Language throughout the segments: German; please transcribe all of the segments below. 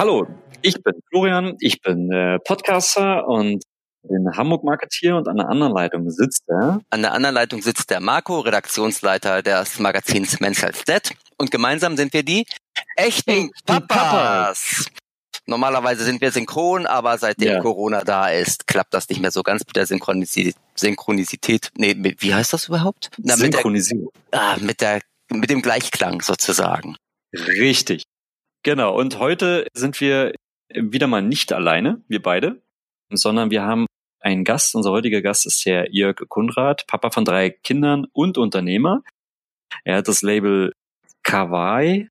Hallo, ich bin Florian, ich bin äh, Podcaster und in Hamburg Marketier und an der anderen Leitung sitzt der. An der anderen Leitung sitzt der Marco, Redaktionsleiter des Magazins Men's Health Dead. Und gemeinsam sind wir die echten Papas. Papas. Normalerweise sind wir synchron, aber seitdem ja. Corona da ist, klappt das nicht mehr so ganz mit der Synchronisität. Synchronisität. Nee, wie heißt das überhaupt? Na, Synchronisierung. Mit der, ah, mit der, mit dem Gleichklang sozusagen. Richtig. Genau. Und heute sind wir wieder mal nicht alleine, wir beide, sondern wir haben einen Gast. Unser heutiger Gast ist der Jörg Kunrad, Papa von drei Kindern und Unternehmer. Er hat das Label Kawaii.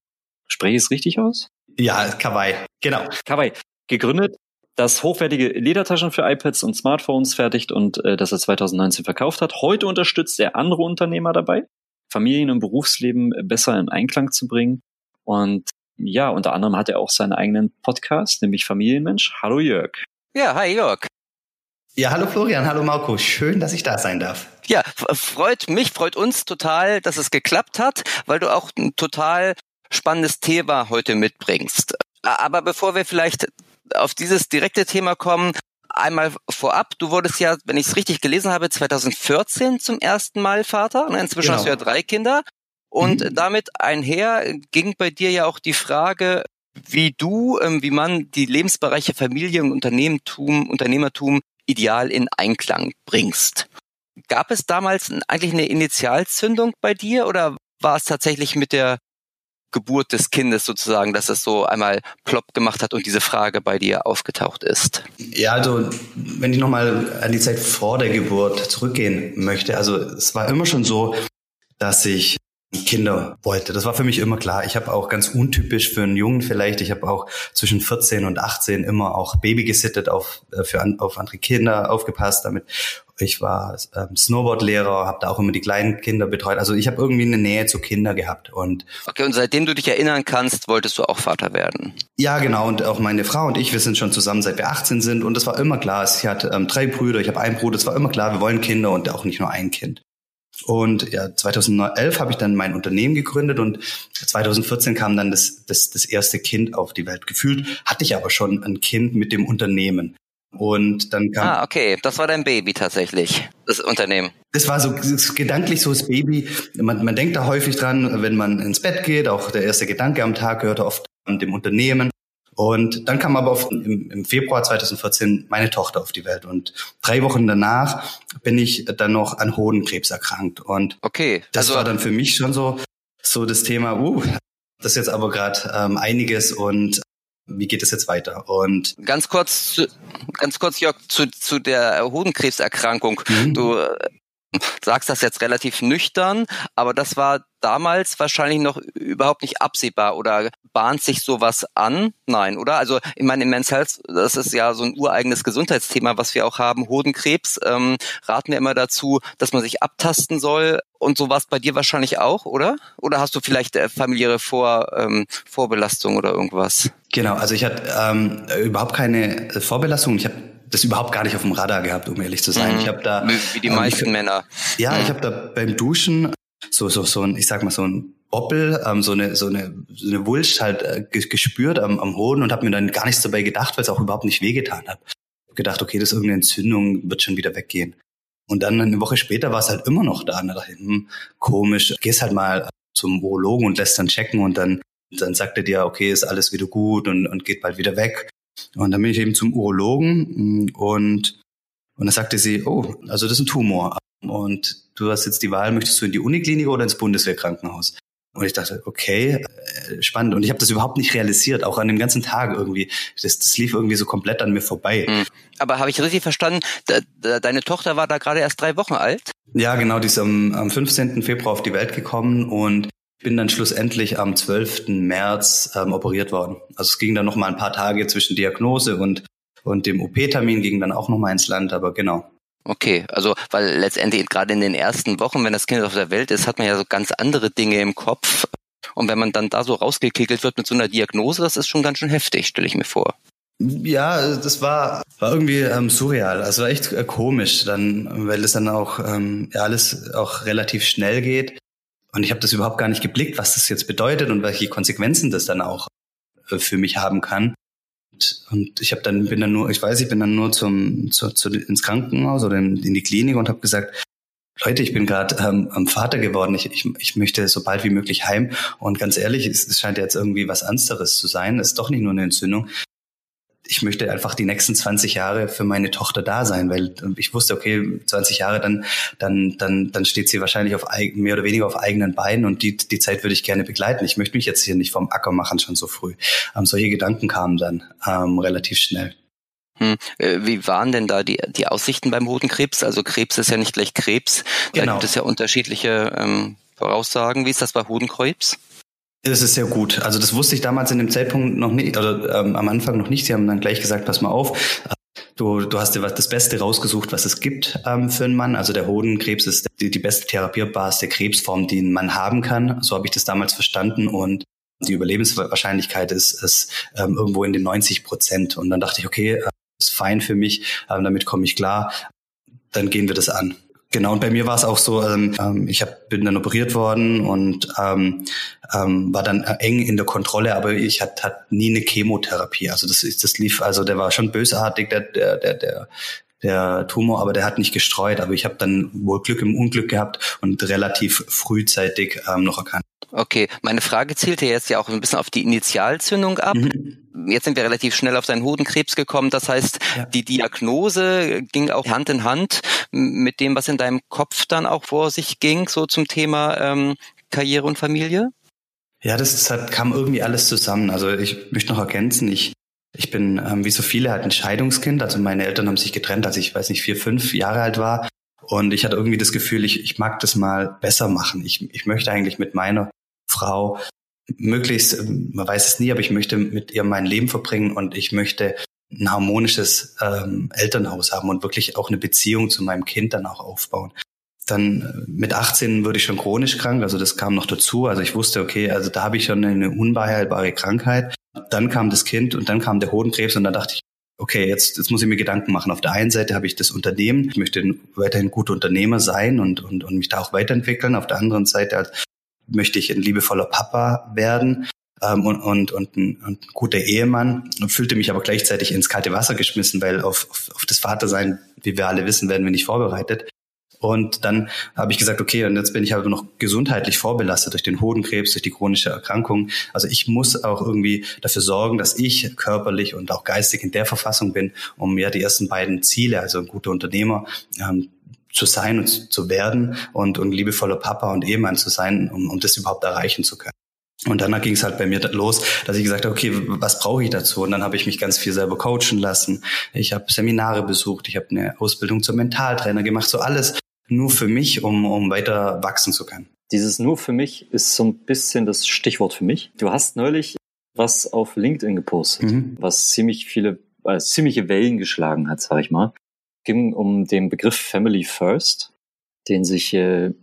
Spreche ich es richtig aus? Ja, Kawaii. Genau. Kawaii. Gegründet, das hochwertige Ledertaschen für iPads und Smartphones fertigt und äh, das er 2019 verkauft hat. Heute unterstützt er andere Unternehmer dabei, Familien- und Berufsleben besser in Einklang zu bringen. Und ja, unter anderem hat er auch seinen eigenen Podcast, nämlich Familienmensch. Hallo Jörg. Ja, hi Jörg. Ja, hallo Florian, hallo Marco. Schön, dass ich da sein darf. Ja, freut mich, freut uns total, dass es geklappt hat, weil du auch ein total spannendes Thema heute mitbringst. Aber bevor wir vielleicht auf dieses direkte Thema kommen, einmal vorab, du wurdest ja, wenn ich es richtig gelesen habe, 2014 zum ersten Mal Vater. Inzwischen genau. hast du ja drei Kinder. Und mhm. damit einher ging bei dir ja auch die Frage, wie du, ähm, wie man die Lebensbereiche Familie und Unternehmertum, Unternehmertum ideal in Einklang bringst. Gab es damals eigentlich eine Initialzündung bei dir oder war es tatsächlich mit der Geburt des Kindes sozusagen, dass es so einmal plopp gemacht hat und diese Frage bei dir aufgetaucht ist? Ja, also wenn ich nochmal an die Zeit vor der Geburt zurückgehen möchte, also es war immer schon so, dass ich Kinder wollte. Das war für mich immer klar. Ich habe auch ganz untypisch für einen Jungen vielleicht, ich habe auch zwischen 14 und 18 immer auch Baby gesittet auf, äh, für, auf andere Kinder aufgepasst damit. Ich war ähm, Snowboardlehrer, habe da auch immer die kleinen Kinder betreut. Also ich habe irgendwie eine Nähe zu Kindern gehabt. Und okay, und seitdem du dich erinnern kannst, wolltest du auch Vater werden? Ja, genau. Und auch meine Frau und ich, wir sind schon zusammen, seit wir 18 sind. Und es war immer klar. Ich hatte ähm, drei Brüder, ich habe einen Bruder. Es war immer klar, wir wollen Kinder und auch nicht nur ein Kind. Und ja, 2011 habe ich dann mein Unternehmen gegründet und 2014 kam dann das, das, das erste Kind auf die Welt. Gefühlt hatte ich aber schon ein Kind mit dem Unternehmen. Und dann kam. Ah, okay. Das war dein Baby tatsächlich, das Unternehmen. Das war so das gedanklich so das Baby. Man, man denkt da häufig dran, wenn man ins Bett geht. Auch der erste Gedanke am Tag gehört oft an dem Unternehmen. Und dann kam aber auf, im, im, Februar 2014 meine Tochter auf die Welt. Und drei Wochen danach bin ich dann noch an Hodenkrebs erkrankt. Und okay, das also, war dann für mich schon so, so das Thema, uh, das ist jetzt aber gerade ähm, einiges und wie geht es jetzt weiter? Und ganz kurz, ganz kurz, Jörg, zu, zu der Hodenkrebserkrankung. Mhm. Du äh, sagst das jetzt relativ nüchtern, aber das war damals wahrscheinlich noch überhaupt nicht absehbar oder bahnt sich sowas an? Nein, oder? Also ich meine, im Men's Health, das ist ja so ein ureigenes Gesundheitsthema, was wir auch haben, Hodenkrebs, ähm, raten wir immer dazu, dass man sich abtasten soll und sowas bei dir wahrscheinlich auch, oder? Oder hast du vielleicht äh, familiäre Vor, ähm, Vorbelastung oder irgendwas? Genau, also ich hatte ähm, überhaupt keine Vorbelastung. Ich habe das überhaupt gar nicht auf dem Radar gehabt, um ehrlich zu sein. Mhm. Ich habe da wie die ähm, meisten ich, Männer. Ja, mhm. ich habe da beim Duschen so so so ein, ich sag mal so ein Boppel, ähm, so eine so eine so eine Wulst halt äh, gespürt am, am Hoden und habe mir dann gar nichts dabei gedacht, weil es auch überhaupt nicht wehgetan hat. Hab gedacht, okay, das ist irgendeine Entzündung, wird schon wieder weggehen. Und dann eine Woche später war es halt immer noch da. Und da dachte ich, hm, komisch, gehst halt mal zum Urologen und lässt dann checken und dann dann sagt er dir, okay, ist alles wieder gut und, und geht bald wieder weg. Und dann bin ich eben zum Urologen mm, und, und dann sagte sie, oh, also das ist ein Tumor. Und du hast jetzt die Wahl, möchtest du in die Uniklinik oder ins Bundeswehrkrankenhaus? Und ich dachte, okay, äh, spannend. Und ich habe das überhaupt nicht realisiert, auch an dem ganzen Tag irgendwie. Das, das lief irgendwie so komplett an mir vorbei. Hm. Aber habe ich richtig verstanden, deine Tochter war da gerade erst drei Wochen alt? Ja, genau, die ist am, am 15. Februar auf die Welt gekommen und bin dann schlussendlich am 12. März ähm, operiert worden. Also es ging dann noch mal ein paar Tage zwischen Diagnose und und dem OP-Termin ging dann auch noch mal ins Land, aber genau. Okay, also weil letztendlich gerade in den ersten Wochen, wenn das Kind auf der Welt ist, hat man ja so ganz andere Dinge im Kopf. Und wenn man dann da so rausgekickelt wird mit so einer Diagnose, das ist schon ganz schön heftig, stelle ich mir vor. Ja, das war, war irgendwie ähm, surreal. Also war echt äh, komisch, dann, weil es dann auch ähm, ja, alles auch relativ schnell geht. Und ich habe das überhaupt gar nicht geblickt, was das jetzt bedeutet und welche Konsequenzen das dann auch äh, für mich haben kann. und ich habe dann bin dann nur, ich weiß, ich bin dann nur zum zu, zu, ins Krankenhaus oder in, in die Klinik und habe gesagt, Leute, ich bin gerade ähm, Vater geworden. Ich, ich, ich möchte so bald wie möglich heim. Und ganz ehrlich, es, es scheint jetzt irgendwie was Ernsteres zu sein. Es ist doch nicht nur eine Entzündung ich möchte einfach die nächsten 20 Jahre für meine Tochter da sein, weil ich wusste, okay, 20 Jahre, dann, dann, dann, dann steht sie wahrscheinlich auf mehr oder weniger auf eigenen Beinen und die, die Zeit würde ich gerne begleiten. Ich möchte mich jetzt hier nicht vom Acker machen schon so früh. Ähm, solche Gedanken kamen dann ähm, relativ schnell. Hm. Äh, wie waren denn da die, die Aussichten beim Hodenkrebs? Also Krebs ist ja nicht gleich Krebs. Da genau. gibt es ja unterschiedliche ähm, Voraussagen. Wie ist das bei Hodenkrebs? Das ist sehr gut. Also das wusste ich damals in dem Zeitpunkt noch nicht, oder ähm, am Anfang noch nicht. Sie haben dann gleich gesagt, pass mal auf, du, du hast dir was das Beste rausgesucht, was es gibt ähm, für einen Mann. Also der Hodenkrebs ist die, die beste therapierbarste Krebsform, die ein Mann haben kann. So habe ich das damals verstanden und die Überlebenswahrscheinlichkeit ist, ist ähm, irgendwo in den 90 Prozent. Und dann dachte ich, okay, äh, ist fein für mich, ähm, damit komme ich klar. Dann gehen wir das an. Genau, und bei mir war es auch so, ähm, ähm, ich hab, bin dann operiert worden und ähm, ähm, war dann eng in der Kontrolle, aber ich hatte hat nie eine Chemotherapie. Also das, ist, das lief, also der war schon bösartig, der, der, der, der, der Tumor, aber der hat nicht gestreut. Aber ich habe dann wohl Glück im Unglück gehabt und relativ frühzeitig ähm, noch erkannt. Okay, meine Frage zielte jetzt ja auch ein bisschen auf die Initialzündung ab. Mhm. Jetzt sind wir relativ schnell auf deinen Hodenkrebs gekommen. Das heißt, ja. die Diagnose ging auch Hand in Hand mit dem, was in deinem Kopf dann auch vor sich ging, so zum Thema ähm, Karriere und Familie? Ja, das, das hat, kam irgendwie alles zusammen. Also ich möchte noch ergänzen, ich, ich bin ähm, wie so viele halt ein Scheidungskind. Also meine Eltern haben sich getrennt, als ich, weiß nicht, vier, fünf Jahre alt war. Und ich hatte irgendwie das Gefühl, ich, ich mag das mal besser machen. Ich, ich möchte eigentlich mit meiner Frau möglichst, man weiß es nie, aber ich möchte mit ihr mein Leben verbringen und ich möchte ein harmonisches ähm, Elternhaus haben und wirklich auch eine Beziehung zu meinem Kind dann auch aufbauen. Dann äh, mit 18 wurde ich schon chronisch krank, also das kam noch dazu. Also ich wusste, okay, also da habe ich schon eine unbeheilbare Krankheit. Dann kam das Kind und dann kam der Hodenkrebs und dann dachte ich, okay, jetzt, jetzt muss ich mir Gedanken machen. Auf der einen Seite habe ich das Unternehmen, ich möchte weiterhin guter Unternehmer sein und, und, und mich da auch weiterentwickeln. Auf der anderen Seite als möchte ich ein liebevoller Papa werden ähm, und, und, und, ein, und ein guter Ehemann und fühlte mich aber gleichzeitig ins kalte Wasser geschmissen, weil auf, auf, auf das Vatersein, wie wir alle wissen, werden wir nicht vorbereitet. Und dann habe ich gesagt, okay, und jetzt bin ich aber noch gesundheitlich vorbelastet durch den Hodenkrebs, durch die chronische Erkrankung. Also ich muss auch irgendwie dafür sorgen, dass ich körperlich und auch geistig in der Verfassung bin, um ja die ersten beiden Ziele, also ein guter Unternehmer, ähm, zu sein und zu werden und, und liebevoller Papa und Ehemann zu sein, um, um das überhaupt erreichen zu können. Und dann ging es halt bei mir los, dass ich gesagt habe, okay, was brauche ich dazu? Und dann habe ich mich ganz viel selber coachen lassen. Ich habe Seminare besucht, ich habe eine Ausbildung zum Mentaltrainer gemacht, so alles nur für mich, um, um weiter wachsen zu können. Dieses nur für mich ist so ein bisschen das Stichwort für mich. Du hast neulich was auf LinkedIn gepostet, mhm. was ziemlich viele, äh, ziemliche Wellen geschlagen hat, sag ich mal ging um den Begriff Family First, den sich äh,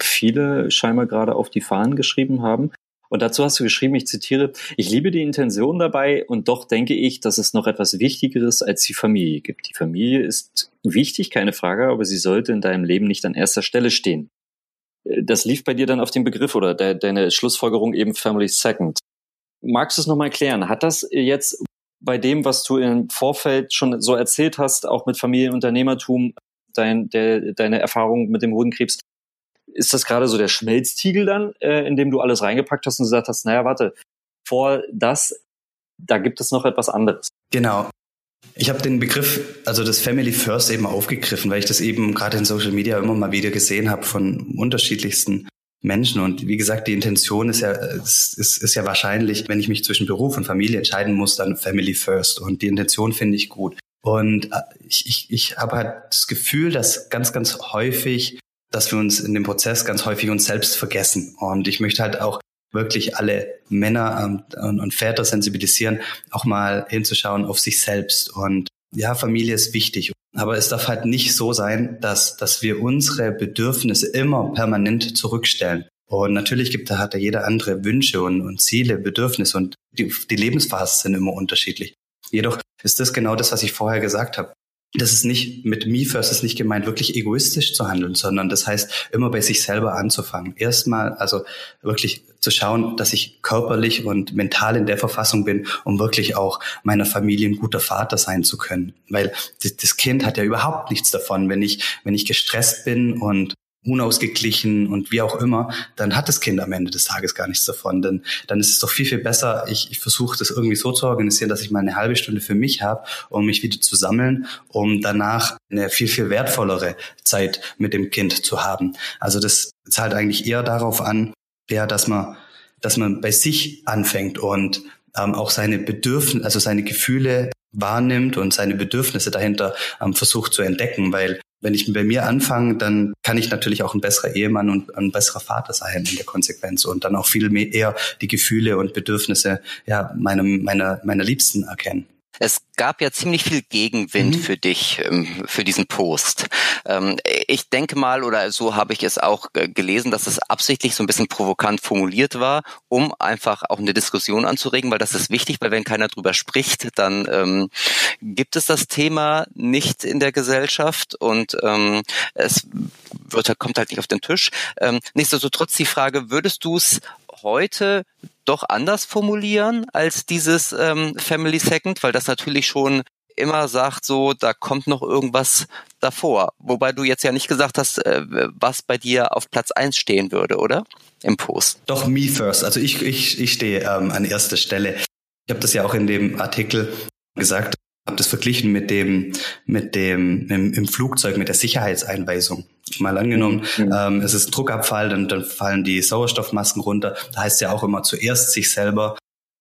viele scheinbar gerade auf die Fahnen geschrieben haben. Und dazu hast du geschrieben, ich zitiere, ich liebe die Intention dabei und doch denke ich, dass es noch etwas Wichtigeres als die Familie gibt. Die Familie ist wichtig, keine Frage, aber sie sollte in deinem Leben nicht an erster Stelle stehen. Äh, das lief bei dir dann auf den Begriff oder de deine Schlussfolgerung eben Family Second. Magst du es nochmal erklären? Hat das jetzt bei dem, was du im Vorfeld schon so erzählt hast, auch mit Familienunternehmertum, dein, der, deine Erfahrung mit dem Hodenkrebs, ist das gerade so der Schmelztiegel dann, äh, in dem du alles reingepackt hast und gesagt hast, naja, warte, vor das, da gibt es noch etwas anderes. Genau. Ich habe den Begriff, also das Family First eben aufgegriffen, weil ich das eben gerade in Social Media immer mal wieder gesehen habe von unterschiedlichsten Menschen. Und wie gesagt, die Intention ist ja, ist, ist, ist ja wahrscheinlich, wenn ich mich zwischen Beruf und Familie entscheiden muss, dann Family First. Und die Intention finde ich gut. Und äh, ich, ich, ich habe halt das Gefühl, dass ganz, ganz häufig, dass wir uns in dem Prozess ganz häufig uns selbst vergessen. Und ich möchte halt auch wirklich alle Männer ähm, und Väter sensibilisieren, auch mal hinzuschauen auf sich selbst. Und ja, Familie ist wichtig. Aber es darf halt nicht so sein, dass, dass wir unsere Bedürfnisse immer permanent zurückstellen. Und natürlich gibt da hat da jeder andere Wünsche und, und Ziele, Bedürfnisse und die, die Lebensphasen sind immer unterschiedlich. Jedoch ist das genau das, was ich vorher gesagt habe. Das ist nicht mit me first ist nicht gemeint, wirklich egoistisch zu handeln, sondern das heißt, immer bei sich selber anzufangen. Erstmal, also wirklich zu schauen, dass ich körperlich und mental in der Verfassung bin, um wirklich auch meiner Familie ein guter Vater sein zu können. Weil das Kind hat ja überhaupt nichts davon, wenn ich, wenn ich gestresst bin und unausgeglichen und wie auch immer, dann hat das Kind am Ende des Tages gar nichts davon. Denn dann ist es doch viel, viel besser, ich, ich versuche das irgendwie so zu organisieren, dass ich mal eine halbe Stunde für mich habe, um mich wieder zu sammeln, um danach eine viel, viel wertvollere Zeit mit dem Kind zu haben. Also das zahlt eigentlich eher darauf an, ja, dass man, dass man bei sich anfängt und ähm, auch seine Bedürfnisse, also seine Gefühle wahrnimmt und seine Bedürfnisse dahinter ähm, versucht zu entdecken, weil wenn ich bei mir anfange, dann kann ich natürlich auch ein besserer Ehemann und ein besserer Vater sein in der Konsequenz und dann auch viel mehr eher die Gefühle und Bedürfnisse ja, meinem, meiner, meiner Liebsten erkennen. Es gab ja ziemlich viel Gegenwind mhm. für dich, ähm, für diesen Post. Ähm, ich denke mal, oder so habe ich es auch gelesen, dass es absichtlich so ein bisschen provokant formuliert war, um einfach auch eine Diskussion anzuregen, weil das ist wichtig, weil wenn keiner drüber spricht, dann ähm, gibt es das Thema nicht in der Gesellschaft und ähm, es wird, kommt halt nicht auf den Tisch. Ähm, nichtsdestotrotz die Frage, würdest du es heute doch anders formulieren als dieses ähm, Family Second, weil das natürlich schon immer sagt, so, da kommt noch irgendwas davor. Wobei du jetzt ja nicht gesagt hast, äh, was bei dir auf Platz eins stehen würde, oder? Im Post. Doch, me first. Also ich, ich, ich stehe ähm, an erster Stelle. Ich habe das ja auch in dem Artikel gesagt, habe das verglichen mit dem, mit dem im, im Flugzeug, mit der Sicherheitseinweisung. Mal angenommen, mhm. ähm, es ist Druckabfall, dann, dann fallen die Sauerstoffmasken runter. Da heißt ja auch immer zuerst sich selber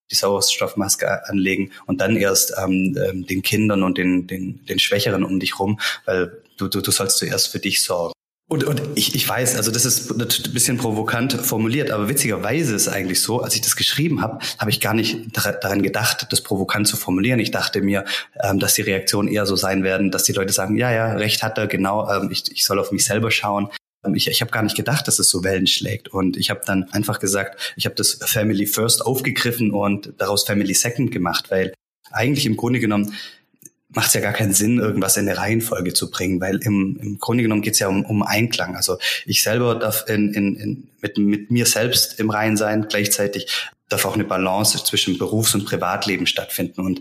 die Sauerstoffmaske anlegen und dann erst ähm, ähm, den Kindern und den, den, den Schwächeren um dich rum, weil du, du, du sollst zuerst für dich sorgen. Und, und ich, ich weiß, also das ist ein bisschen provokant formuliert, aber witzigerweise ist eigentlich so, als ich das geschrieben habe, habe ich gar nicht daran gedacht, das provokant zu formulieren. Ich dachte mir, ähm, dass die Reaktionen eher so sein werden, dass die Leute sagen, ja, ja, recht hat er, genau, ähm, ich, ich soll auf mich selber schauen. Ähm, ich, ich habe gar nicht gedacht, dass es so Wellen schlägt. Und ich habe dann einfach gesagt, ich habe das Family First aufgegriffen und daraus Family Second gemacht, weil eigentlich im Grunde genommen macht es ja gar keinen Sinn, irgendwas in eine Reihenfolge zu bringen, weil im, im Grunde genommen geht es ja um, um Einklang. Also ich selber darf in, in, in, mit, mit mir selbst im Rein sein, gleichzeitig darf auch eine Balance zwischen Berufs- und Privatleben stattfinden. Und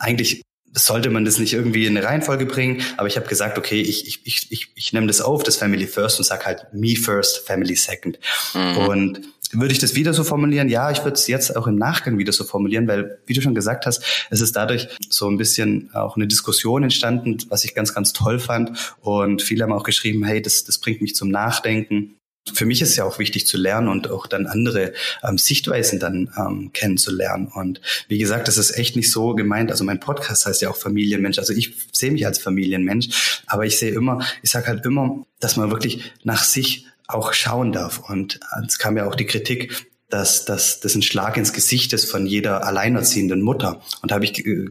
eigentlich sollte man das nicht irgendwie in eine Reihenfolge bringen, aber ich habe gesagt, okay, ich, ich, ich, ich, ich nehme das auf, das Family First und sag halt Me First, Family Second. Mhm. Und würde ich das wieder so formulieren? Ja, ich würde es jetzt auch im Nachgang wieder so formulieren, weil, wie du schon gesagt hast, es ist dadurch so ein bisschen auch eine Diskussion entstanden, was ich ganz, ganz toll fand. Und viele haben auch geschrieben, hey, das, das bringt mich zum Nachdenken. Für mich ist es ja auch wichtig zu lernen und auch dann andere ähm, Sichtweisen dann ähm, kennenzulernen. Und wie gesagt, das ist echt nicht so gemeint. Also mein Podcast heißt ja auch Familienmensch. Also ich sehe mich als Familienmensch, aber ich sehe immer, ich sage halt immer, dass man wirklich nach sich auch schauen darf. Und es kam ja auch die Kritik, dass, dass das ein Schlag ins Gesicht ist von jeder alleinerziehenden Mutter. Und da ich, äh,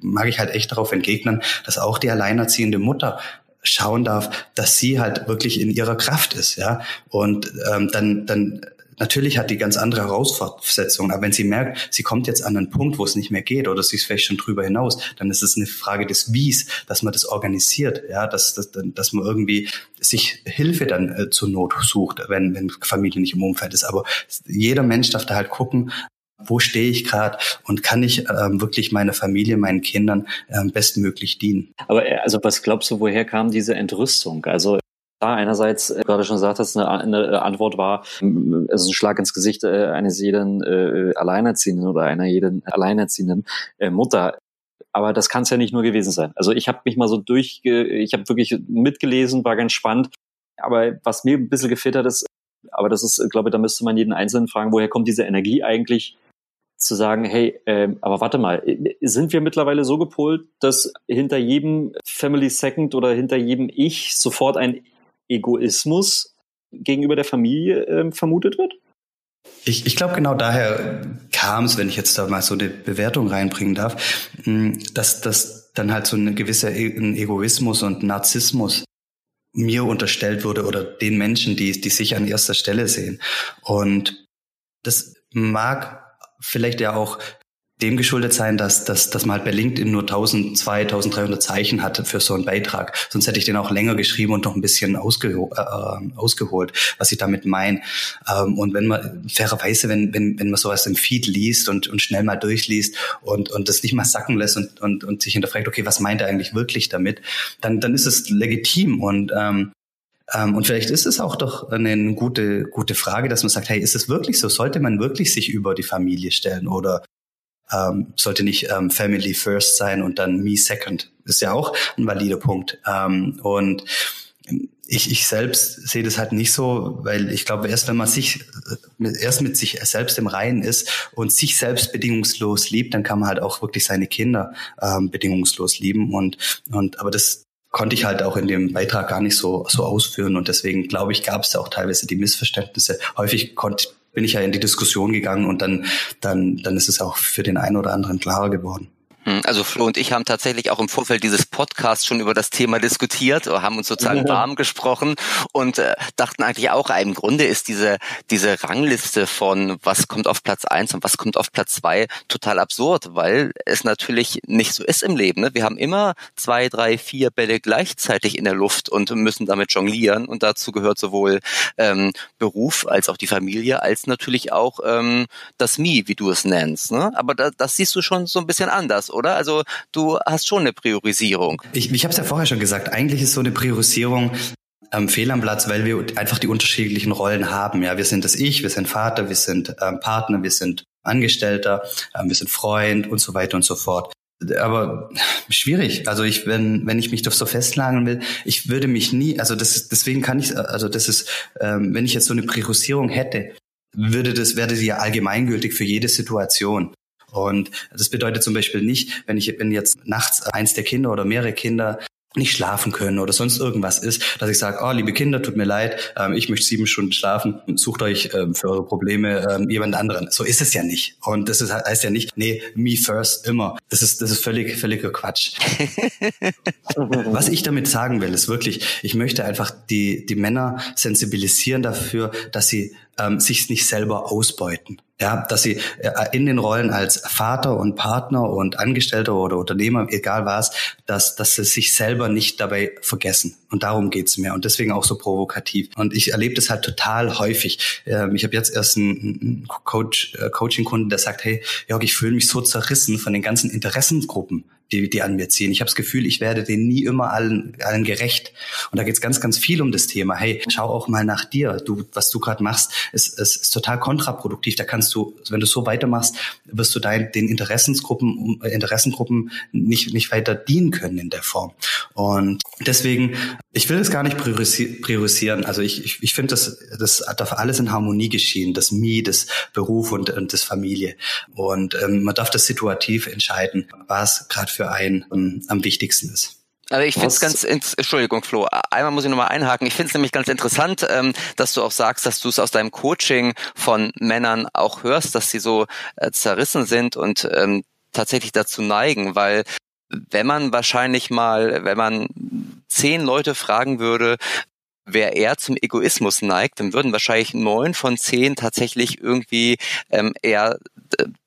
mag ich halt echt darauf entgegnen, dass auch die alleinerziehende Mutter schauen darf, dass sie halt wirklich in ihrer Kraft ist, ja. Und ähm, dann, dann Natürlich hat die ganz andere Herausforderungen, aber wenn sie merkt, sie kommt jetzt an einen Punkt, wo es nicht mehr geht oder sie ist vielleicht schon drüber hinaus, dann ist es eine Frage des Wies, dass man das organisiert, ja, dass, dass, dass man irgendwie sich Hilfe dann äh, zur Not sucht, wenn, wenn Familie nicht im Umfeld ist. Aber jeder Mensch darf da halt gucken, wo stehe ich gerade und kann ich ähm, wirklich meiner Familie, meinen Kindern ähm, bestmöglich dienen. Aber äh, also was glaubst du, woher kam diese Entrüstung? Also da einerseits, äh, gerade schon gesagt hast, eine, eine Antwort war, also ein Schlag ins Gesicht äh, eines jeden äh, Alleinerziehenden oder einer jeden Alleinerziehenden äh, Mutter. Aber das kann es ja nicht nur gewesen sein. Also ich habe mich mal so durch, ich habe wirklich mitgelesen, war ganz spannend. Aber was mir ein bisschen gefehlt hat, ist, aber das ist, glaube ich, da müsste man jeden Einzelnen fragen, woher kommt diese Energie eigentlich, zu sagen, hey, äh, aber warte mal, sind wir mittlerweile so gepolt, dass hinter jedem Family Second oder hinter jedem Ich sofort ein Egoismus gegenüber der Familie äh, vermutet wird? Ich, ich glaube, genau daher kam es, wenn ich jetzt da mal so eine Bewertung reinbringen darf, hm, dass das dann halt so eine gewisse e ein Egoismus und Narzissmus mir unterstellt wurde oder den Menschen, die, die sich an erster Stelle sehen. Und das mag vielleicht ja auch dem geschuldet sein, dass, dass, dass man halt bei LinkedIn nur 1000, 2300 Zeichen hatte für so einen Beitrag. Sonst hätte ich den auch länger geschrieben und noch ein bisschen ausgeho äh, ausgeholt, was ich damit meine. Ähm, und wenn man, fairerweise, wenn, wenn, wenn man sowas im Feed liest und, und schnell mal durchliest und, und das nicht mal sacken lässt und, und, und sich hinterfragt, okay, was meint er eigentlich wirklich damit, dann, dann ist es legitim und, ähm, ähm, und vielleicht ist es auch doch eine gute, gute Frage, dass man sagt, hey, ist es wirklich so? Sollte man wirklich sich über die Familie stellen oder ähm, sollte nicht ähm, Family First sein und dann Me Second. Ist ja auch ein valider Punkt. Ähm, und ich, ich selbst sehe das halt nicht so, weil ich glaube, erst wenn man sich, äh, erst mit sich selbst im Reinen ist und sich selbst bedingungslos liebt, dann kann man halt auch wirklich seine Kinder ähm, bedingungslos lieben. Und, und aber das konnte ich halt auch in dem Beitrag gar nicht so, so ausführen. Und deswegen glaube ich, gab es auch teilweise die Missverständnisse. Häufig konnte bin ich ja in die Diskussion gegangen und dann, dann, dann ist es auch für den einen oder anderen klarer geworden. Hm, also Flo und ich haben tatsächlich auch im Vorfeld dieses Podcasts schon über das Thema diskutiert, haben uns sozusagen ja. warm gesprochen und äh, dachten eigentlich auch, im Grunde ist diese, diese Rangliste von was kommt auf Platz eins und was kommt auf Platz zwei total absurd, weil es natürlich nicht so ist im Leben. Ne? Wir haben immer zwei, drei, vier Bälle gleichzeitig in der Luft und müssen damit jonglieren und dazu gehört sowohl ähm, Beruf als auch die Familie, als natürlich auch ähm, das Me, wie du es nennst. Ne? Aber da, das siehst du schon so ein bisschen anders, oder? Also du hast schon eine Priorisierung. Ich, ich habe es ja vorher schon gesagt, eigentlich ist so eine Priorisierung ähm, fehl am Platz, weil wir einfach die unterschiedlichen Rollen haben. Ja, wir sind das Ich, wir sind Vater, wir sind ähm, Partner, wir sind Angestellter, ähm, wir sind Freund und so weiter und so fort. Aber schwierig. Also ich, wenn, wenn ich mich doch so festlagern will, ich würde mich nie, also das deswegen kann ich, also das ist, ähm, wenn ich jetzt so eine Priorisierung hätte, würde das, wäre das ja allgemeingültig für jede Situation. Und das bedeutet zum Beispiel nicht, wenn ich wenn jetzt nachts eins der Kinder oder mehrere Kinder nicht schlafen können oder sonst irgendwas ist, dass ich sage, oh, liebe Kinder, tut mir leid, ähm, ich möchte sieben Stunden schlafen, sucht euch ähm, für eure Probleme ähm, jemand anderen. So ist es ja nicht. Und das ist, heißt ja nicht, nee, me first immer. Das ist, das ist völlig, völliger Quatsch. Was ich damit sagen will, ist wirklich, ich möchte einfach die, die Männer sensibilisieren dafür, dass sie ähm, sich nicht selber ausbeuten. Ja, dass sie äh, in den Rollen als Vater und Partner und Angestellter oder Unternehmer, egal was, dass, dass sie sich selber nicht dabei vergessen. Und darum geht's mir. Und deswegen auch so provokativ. Und ich erlebe das halt total häufig. Ähm, ich habe jetzt erst einen Coach, äh, Coaching-Kunden, der sagt, hey, Jörg, ich fühle mich so zerrissen von den ganzen Interessensgruppen die, die an mir ziehen. Ich habe das Gefühl, ich werde denen nie immer allen, allen gerecht. Und da geht es ganz, ganz viel um das Thema. Hey, schau auch mal nach dir. Du, was du gerade machst, ist, ist, ist total kontraproduktiv. Da kannst du, wenn du so weitermachst, wirst du dein, den Interessensgruppen, Interessengruppen nicht, nicht weiter dienen können in der Form. Und deswegen, ich will das gar nicht priorisieren. Also ich, ich, ich finde, das, das darf alles in Harmonie geschehen. Das Me, das Beruf und, und das Familie. Und ähm, man darf das situativ entscheiden, was gerade für einen ähm, am wichtigsten ist. Also ich finde es ganz, Entschuldigung Flo, einmal muss ich nochmal einhaken. Ich finde es nämlich ganz interessant, ähm, dass du auch sagst, dass du es aus deinem Coaching von Männern auch hörst, dass sie so äh, zerrissen sind und ähm, tatsächlich dazu neigen, weil wenn man wahrscheinlich mal, wenn man zehn Leute fragen würde, wer eher zum Egoismus neigt, dann würden wahrscheinlich neun von zehn tatsächlich irgendwie ähm, eher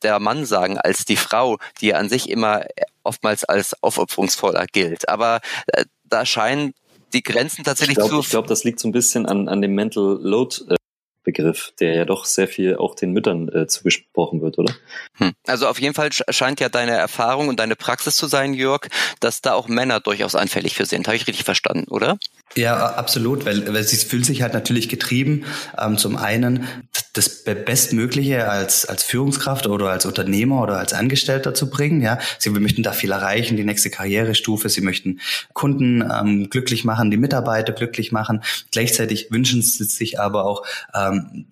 der Mann sagen als die Frau, die an sich immer oftmals als aufopferungsvoller gilt. Aber äh, da scheinen die Grenzen tatsächlich ich glaub, zu. Ich glaube, das liegt so ein bisschen an, an dem Mental Load äh, Begriff, der ja doch sehr viel auch den Müttern äh, zugesprochen wird, oder? Hm. Also auf jeden Fall scheint ja deine Erfahrung und deine Praxis zu sein, Jörg, dass da auch Männer durchaus anfällig für sind. Habe ich richtig verstanden, oder? Ja, absolut, weil, weil sie fühlt sich halt natürlich getrieben, ähm, zum einen das Bestmögliche als, als Führungskraft oder als Unternehmer oder als Angestellter zu bringen. Ja, sie möchten da viel erreichen, die nächste Karrierestufe. Sie möchten Kunden ähm, glücklich machen, die Mitarbeiter glücklich machen. Gleichzeitig wünschen sie sich aber auch ähm,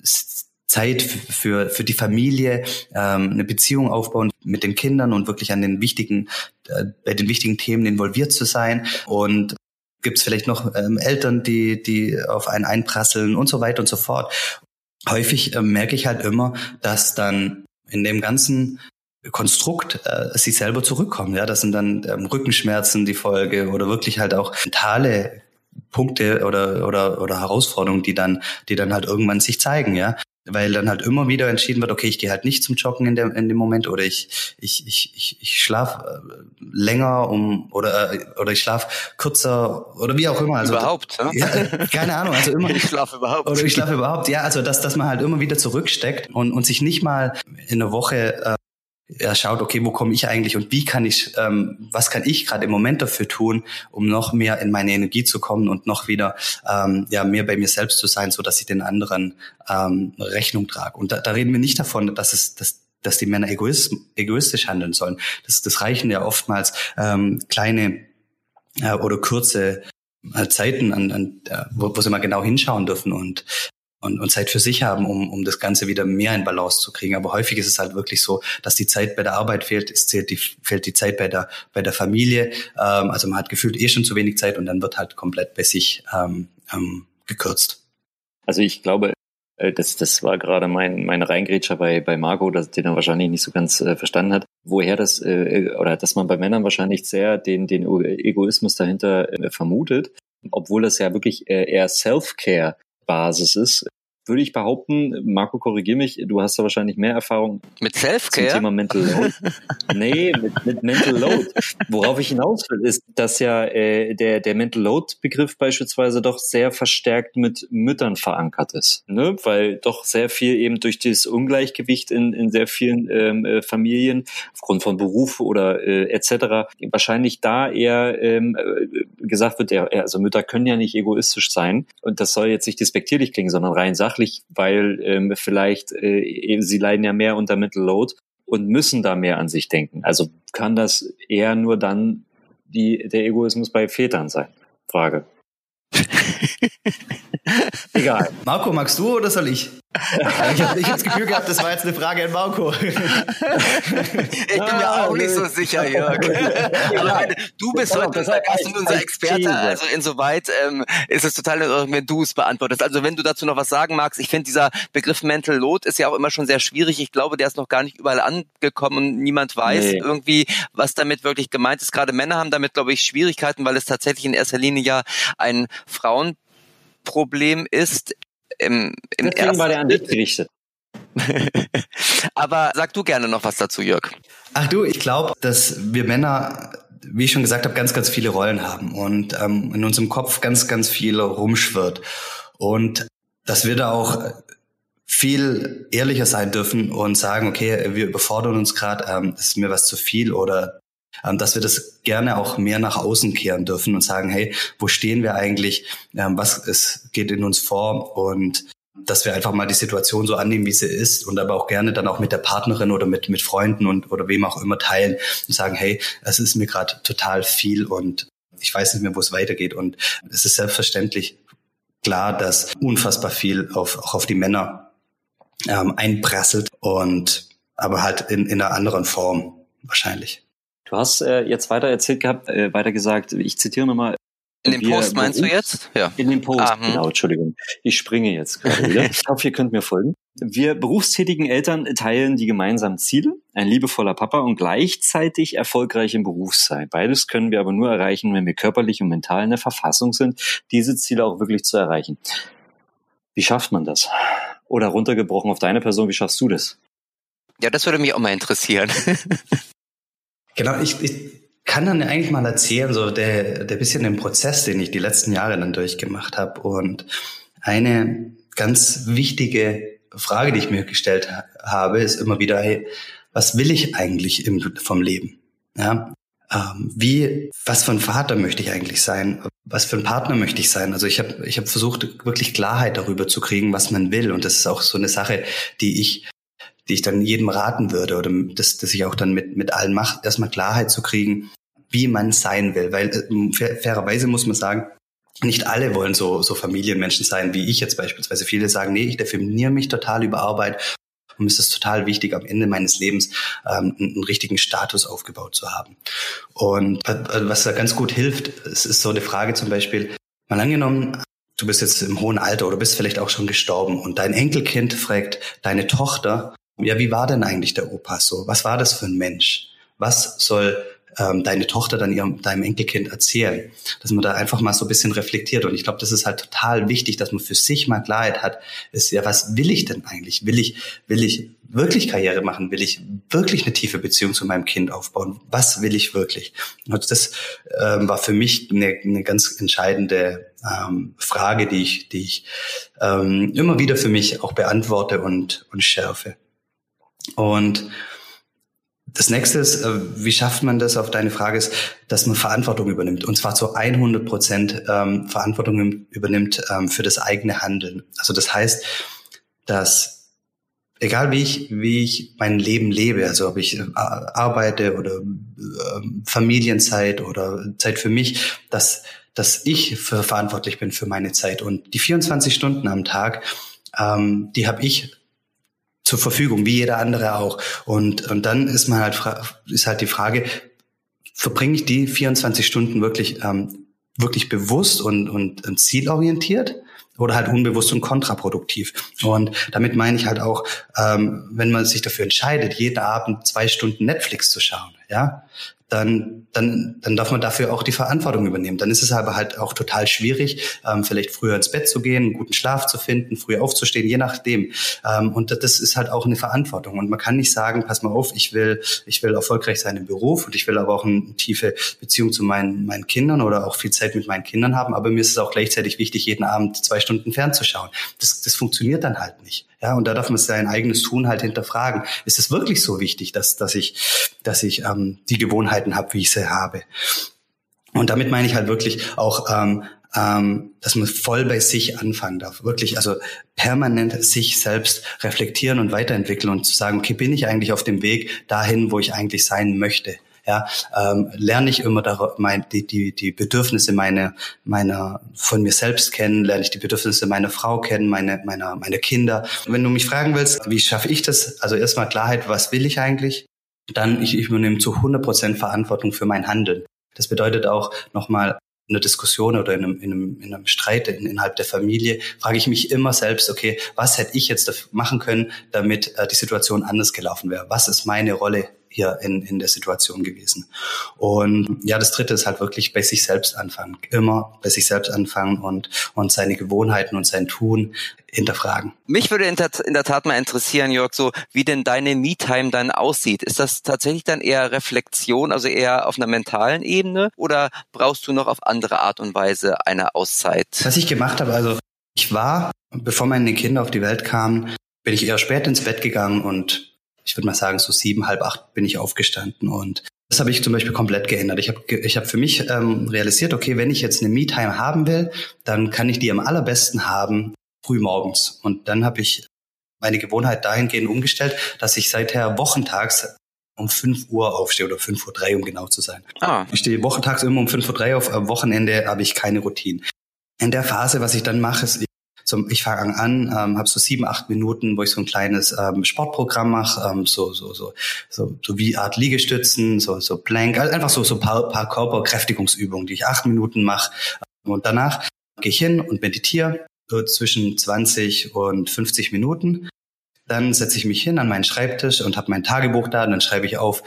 Zeit für, für die Familie, ähm, eine Beziehung aufbauen mit den Kindern und wirklich an den wichtigen, äh, bei den wichtigen Themen involviert zu sein. Und gibt es vielleicht noch ähm, Eltern, die, die auf einen einprasseln und so weiter und so fort häufig äh, merke ich halt immer, dass dann in dem ganzen Konstrukt äh, sie selber zurückkommen. Ja, das sind dann ähm, Rückenschmerzen die Folge oder wirklich halt auch mentale Punkte oder oder oder Herausforderungen, die dann die dann halt irgendwann sich zeigen. Ja, weil dann halt immer wieder entschieden wird, okay, ich gehe halt nicht zum Joggen in, der, in dem Moment oder ich ich ich ich, ich schlafe äh, länger um oder äh, oder ich schlafe kürzer oder wie auch immer. Also überhaupt? Ja, keine Ahnung. Also immer ich schlafe überhaupt. Oder ich schlafe überhaupt. Ja, also dass dass man halt immer wieder zurücksteckt und und sich nicht mal in einer Woche äh, er schaut, okay, wo komme ich eigentlich und wie kann ich, ähm, was kann ich gerade im Moment dafür tun, um noch mehr in meine Energie zu kommen und noch wieder ähm, ja mehr bei mir selbst zu sein, so dass ich den anderen ähm, Rechnung trage. Und da, da reden wir nicht davon, dass es dass dass die Männer egoist, egoistisch handeln sollen. Das, das reichen ja oftmals ähm, kleine äh, oder kurze äh, Zeiten, an, an, äh, wo, wo sie mal genau hinschauen dürfen und und, und Zeit für sich haben, um, um das Ganze wieder mehr in Balance zu kriegen. Aber häufig ist es halt wirklich so, dass die Zeit bei der Arbeit fehlt, es zählt die, fehlt die Zeit bei der, bei der Familie. Ähm, also man hat gefühlt eh schon zu wenig Zeit und dann wird halt komplett bei sich ähm, ähm, gekürzt. Also ich glaube, äh, das, das war gerade mein, mein Reingrätscher bei, bei Marco, das, den er wahrscheinlich nicht so ganz äh, verstanden hat, woher das, äh, oder dass man bei Männern wahrscheinlich sehr den, den Egoismus dahinter äh, vermutet, obwohl das ja wirklich äh, eher Self-Care Basis ist, würde ich behaupten, Marco, korrigier mich, du hast ja wahrscheinlich mehr Erfahrung mit Selfcare. Zum Thema Mental Load. nee, mit, mit Mental Load. Worauf ich hinaus will, ist, dass ja äh, der, der Mental Load-Begriff beispielsweise doch sehr verstärkt mit Müttern verankert ist. Ne? Weil doch sehr viel eben durch das Ungleichgewicht in, in sehr vielen ähm, äh, Familien, aufgrund von Beruf oder äh, etc., wahrscheinlich da eher ähm, äh, gesagt wird, ja, also Mütter können ja nicht egoistisch sein. Und das soll jetzt nicht despektierlich klingen, sondern rein sachlich sachlich, weil ähm, vielleicht äh, sie leiden ja mehr unter Mental Load und müssen da mehr an sich denken. Also kann das eher nur dann die, der Egoismus bei Vätern sein? Frage. Egal. Marco, magst du oder soll ich? ich habe ich hab das Gefühl gehabt, das war jetzt eine Frage an Marco. ich bin mir auch nicht so sicher, Jörg. Aber du bist heute unser Gast und unser Experte, also insoweit ähm, ist es total, wenn du es beantwortest. Also wenn du dazu noch was sagen magst, ich finde dieser Begriff Mental Load ist ja auch immer schon sehr schwierig. Ich glaube, der ist noch gar nicht überall angekommen und niemand weiß nee. irgendwie, was damit wirklich gemeint ist. Gerade Männer haben damit, glaube ich, Schwierigkeiten, weil es tatsächlich in erster Linie ja ein Frauenproblem ist. Im, im Deswegen war der an dich gerichtet. Aber sag du gerne noch was dazu, Jörg. Ach du, ich glaube, dass wir Männer, wie ich schon gesagt habe, ganz, ganz viele Rollen haben und ähm, in unserem Kopf ganz, ganz viel rumschwirrt. Und dass wir da auch viel ehrlicher sein dürfen und sagen, okay, wir überfordern uns gerade, ähm, ist mir was zu viel oder dass wir das gerne auch mehr nach außen kehren dürfen und sagen, hey, wo stehen wir eigentlich? Ähm, was es geht in uns vor? Und dass wir einfach mal die Situation so annehmen, wie sie ist und aber auch gerne dann auch mit der Partnerin oder mit, mit Freunden und oder wem auch immer teilen und sagen, hey, es ist mir gerade total viel und ich weiß nicht mehr, wo es weitergeht. Und es ist selbstverständlich klar, dass unfassbar viel auf, auch auf die Männer ähm, einprasselt und aber halt in, in einer anderen Form wahrscheinlich. Du hast äh, jetzt weiter erzählt gehabt, äh, weiter gesagt, ich zitiere nochmal. In dem Post meinst du jetzt? Ja. In dem Post, ah, hm. genau, Entschuldigung. Ich springe jetzt gerade wieder. ich hoffe, ihr könnt mir folgen. Wir berufstätigen Eltern teilen die gemeinsamen Ziele, ein liebevoller Papa und gleichzeitig erfolgreich im Berufssein. Beides können wir aber nur erreichen, wenn wir körperlich und mental in der Verfassung sind, diese Ziele auch wirklich zu erreichen. Wie schafft man das? Oder runtergebrochen auf deine Person, wie schaffst du das? Ja, das würde mich auch mal interessieren. Genau, ich, ich kann dann eigentlich mal erzählen, so der, der bisschen den Prozess, den ich die letzten Jahre dann durchgemacht habe. Und eine ganz wichtige Frage, die ich mir gestellt habe, ist immer wieder, hey, was will ich eigentlich im, vom Leben? Ja, ähm, wie, was für ein Vater möchte ich eigentlich sein? Was für ein Partner möchte ich sein? Also ich habe ich hab versucht, wirklich Klarheit darüber zu kriegen, was man will. Und das ist auch so eine Sache, die ich die ich dann jedem raten würde oder dass, dass ich auch dann mit, mit allen mache, erstmal Klarheit zu kriegen, wie man sein will. Weil äh, fair, fairerweise muss man sagen, nicht alle wollen so, so Familienmenschen sein, wie ich jetzt beispielsweise. Viele sagen, nee, ich definiere mich total über Arbeit und mir ist es total wichtig, am Ende meines Lebens ähm, einen, richtigen Status aufgebaut zu haben. Und was da ganz gut hilft, es ist so eine Frage zum Beispiel, mal angenommen, du bist jetzt im hohen Alter oder bist vielleicht auch schon gestorben und dein Enkelkind fragt deine Tochter, ja, wie war denn eigentlich der Opa so? Was war das für ein Mensch? Was soll ähm, deine Tochter dann ihrem, deinem Enkelkind erzählen. Dass man da einfach mal so ein bisschen reflektiert. Und ich glaube, das ist halt total wichtig, dass man für sich mal Klarheit hat, ist ja, was will ich denn eigentlich? Will ich, will ich wirklich Karriere machen? Will ich wirklich eine tiefe Beziehung zu meinem Kind aufbauen? Was will ich wirklich? Und das ähm, war für mich eine, eine ganz entscheidende ähm, Frage, die ich, die ich ähm, immer wieder für mich auch beantworte und, und schärfe. Und das nächste ist, äh, wie schafft man das auf deine Frage ist, dass man Verantwortung übernimmt und zwar zu 100 Prozent ähm, Verantwortung übernimmt ähm, für das eigene Handeln. Also das heißt, dass egal wie ich wie ich mein Leben lebe, also ob ich äh, arbeite oder äh, Familienzeit oder Zeit für mich, dass dass ich für verantwortlich bin für meine Zeit und die 24 Stunden am Tag, ähm, die habe ich zur Verfügung, wie jeder andere auch. Und, und dann ist man halt, ist halt die Frage, verbringe ich die 24 Stunden wirklich, ähm, wirklich bewusst und, und, und zielorientiert? oder halt unbewusst und kontraproduktiv. Und damit meine ich halt auch, ähm, wenn man sich dafür entscheidet, jeden Abend zwei Stunden Netflix zu schauen, ja, dann, dann, dann darf man dafür auch die Verantwortung übernehmen. Dann ist es aber halt auch total schwierig, ähm, vielleicht früher ins Bett zu gehen, einen guten Schlaf zu finden, früh aufzustehen, je nachdem. Ähm, und das ist halt auch eine Verantwortung. Und man kann nicht sagen, pass mal auf, ich will, ich will erfolgreich sein im Beruf und ich will aber auch eine tiefe Beziehung zu meinen, meinen Kindern oder auch viel Zeit mit meinen Kindern haben. Aber mir ist es auch gleichzeitig wichtig, jeden Abend zwei Stunden fernzuschauen. Das, das funktioniert dann halt nicht. Ja, und da darf man sein eigenes Tun halt hinterfragen. Ist es wirklich so wichtig, dass, dass ich, dass ich ähm, die Gewohnheiten habe, wie ich sie habe? Und damit meine ich halt wirklich auch, ähm, ähm, dass man voll bei sich anfangen darf. Wirklich, also permanent sich selbst reflektieren und weiterentwickeln und zu sagen, okay, bin ich eigentlich auf dem Weg dahin, wo ich eigentlich sein möchte? ja, ähm, lerne ich immer mein, die, die, die Bedürfnisse meiner, meiner, von mir selbst kennen, lerne ich die Bedürfnisse meiner Frau kennen, meine, meiner, meine Kinder. Wenn du mich fragen willst, wie schaffe ich das? Also erstmal Klarheit, was will ich eigentlich? Dann ich, übernehme zu 100 Prozent Verantwortung für mein Handeln. Das bedeutet auch nochmal in einer Diskussion oder in einem, in einem, in einem Streit in, innerhalb der Familie, frage ich mich immer selbst, okay, was hätte ich jetzt machen können, damit äh, die Situation anders gelaufen wäre? Was ist meine Rolle hier in, in der Situation gewesen. Und ja, das dritte ist halt wirklich bei sich selbst anfangen. Immer bei sich selbst anfangen und, und seine Gewohnheiten und sein Tun hinterfragen. Mich würde in der, in der Tat mal interessieren, Jörg, so wie denn deine Me-Time dann aussieht. Ist das tatsächlich dann eher Reflexion, also eher auf einer mentalen Ebene oder brauchst du noch auf andere Art und Weise eine Auszeit? Was ich gemacht habe, also ich war, bevor meine Kinder auf die Welt kamen, bin ich eher spät ins Bett gegangen und ich würde mal sagen, so sieben, halb acht bin ich aufgestanden und das habe ich zum Beispiel komplett geändert. Ich habe ich hab für mich ähm, realisiert, okay, wenn ich jetzt eine Me-Time haben will, dann kann ich die am allerbesten haben früh morgens. Und dann habe ich meine Gewohnheit dahingehend umgestellt, dass ich seither wochentags um 5 Uhr aufstehe oder 5 Uhr 3, um genau zu sein. Ah. Ich stehe wochentags immer um 5 Uhr 3 auf, am Wochenende habe ich keine Routine. In der Phase, was ich dann mache, ist, so, ich fange an, ähm, habe so sieben, acht Minuten, wo ich so ein kleines ähm, Sportprogramm mache, ähm, so, so, so, so, so wie Art Liegestützen, so, so Plank, also einfach so, so paar, paar Körperkräftigungsübungen, die ich acht Minuten mache. Und danach gehe ich hin und meditiere so zwischen 20 und 50 Minuten. Dann setze ich mich hin an meinen Schreibtisch und habe mein Tagebuch da und dann schreibe ich auf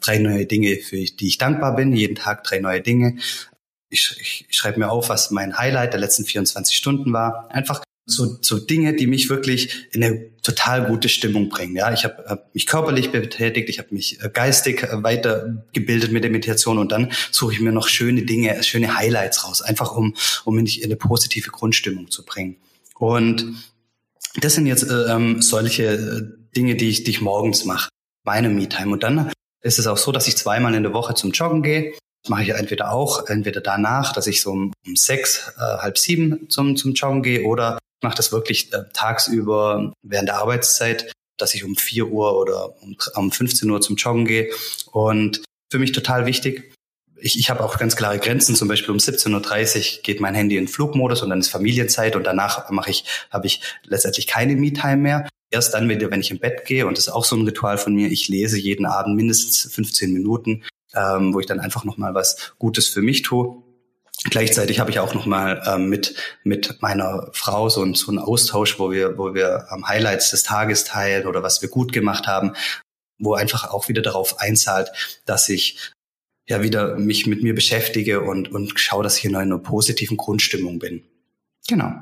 drei neue Dinge, für die ich dankbar bin, jeden Tag drei neue Dinge ich, ich, ich schreibe mir auf, was mein Highlight der letzten 24 Stunden war. Einfach so, so Dinge, die mich wirklich in eine total gute Stimmung bringen. Ja, ich habe hab mich körperlich betätigt, ich habe mich äh, geistig äh, weitergebildet mit der Meditation und dann suche ich mir noch schöne Dinge, schöne Highlights raus, einfach um um mich in eine positive Grundstimmung zu bringen. Und das sind jetzt äh, ähm, solche Dinge, die ich, die ich morgens mache, meine Me-Time. Und dann ist es auch so, dass ich zweimal in der Woche zum Joggen gehe mache ich entweder auch, entweder danach, dass ich so um, um sechs, äh, halb sieben zum, zum Joggen gehe oder mache das wirklich äh, tagsüber während der Arbeitszeit, dass ich um vier Uhr oder um, um 15 Uhr zum Joggen gehe. Und für mich total wichtig, ich, ich habe auch ganz klare Grenzen. Zum Beispiel um 17.30 Uhr geht mein Handy in Flugmodus und dann ist Familienzeit und danach mache ich, habe ich letztendlich keine Me-Time mehr. Erst dann wenn ich im Bett gehe, und das ist auch so ein Ritual von mir, ich lese jeden Abend mindestens 15 Minuten ähm, wo ich dann einfach nochmal was Gutes für mich tue. Gleichzeitig habe ich auch nochmal ähm, mit mit meiner Frau so, ein, so einen Austausch, wo wir wo wir ähm, Highlights des Tages teilen oder was wir gut gemacht haben, wo einfach auch wieder darauf einzahlt, dass ich ja wieder mich mit mir beschäftige und, und schaue, dass ich in einer positiven Grundstimmung bin. Genau.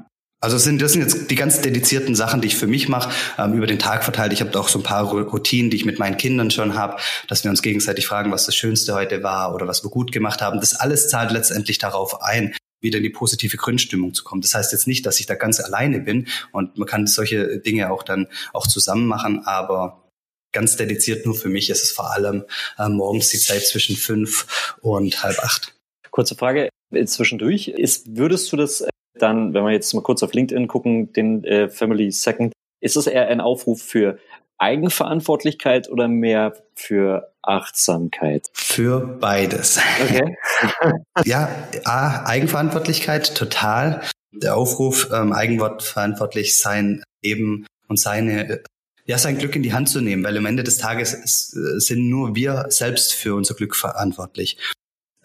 Also sind, das sind jetzt die ganz dedizierten Sachen, die ich für mich mache, ähm, über den Tag verteilt. Ich habe auch so ein paar Routinen, die ich mit meinen Kindern schon habe, dass wir uns gegenseitig fragen, was das Schönste heute war oder was wir gut gemacht haben. Das alles zahlt letztendlich darauf ein, wieder in die positive Grundstimmung zu kommen. Das heißt jetzt nicht, dass ich da ganz alleine bin und man kann solche Dinge auch dann auch zusammen machen, aber ganz dediziert nur für mich ist es vor allem äh, morgens die Zeit zwischen fünf und halb acht. Kurze Frage zwischendurch. Ist, würdest du das dann, wenn wir jetzt mal kurz auf LinkedIn gucken, den äh, Family Second, ist das eher ein Aufruf für Eigenverantwortlichkeit oder mehr für Achtsamkeit? Für beides. Okay. ja, A, Eigenverantwortlichkeit, total. Der Aufruf, ähm, eigenverantwortlich sein, eben und seine ja, sein Glück in die Hand zu nehmen, weil am Ende des Tages sind nur wir selbst für unser Glück verantwortlich.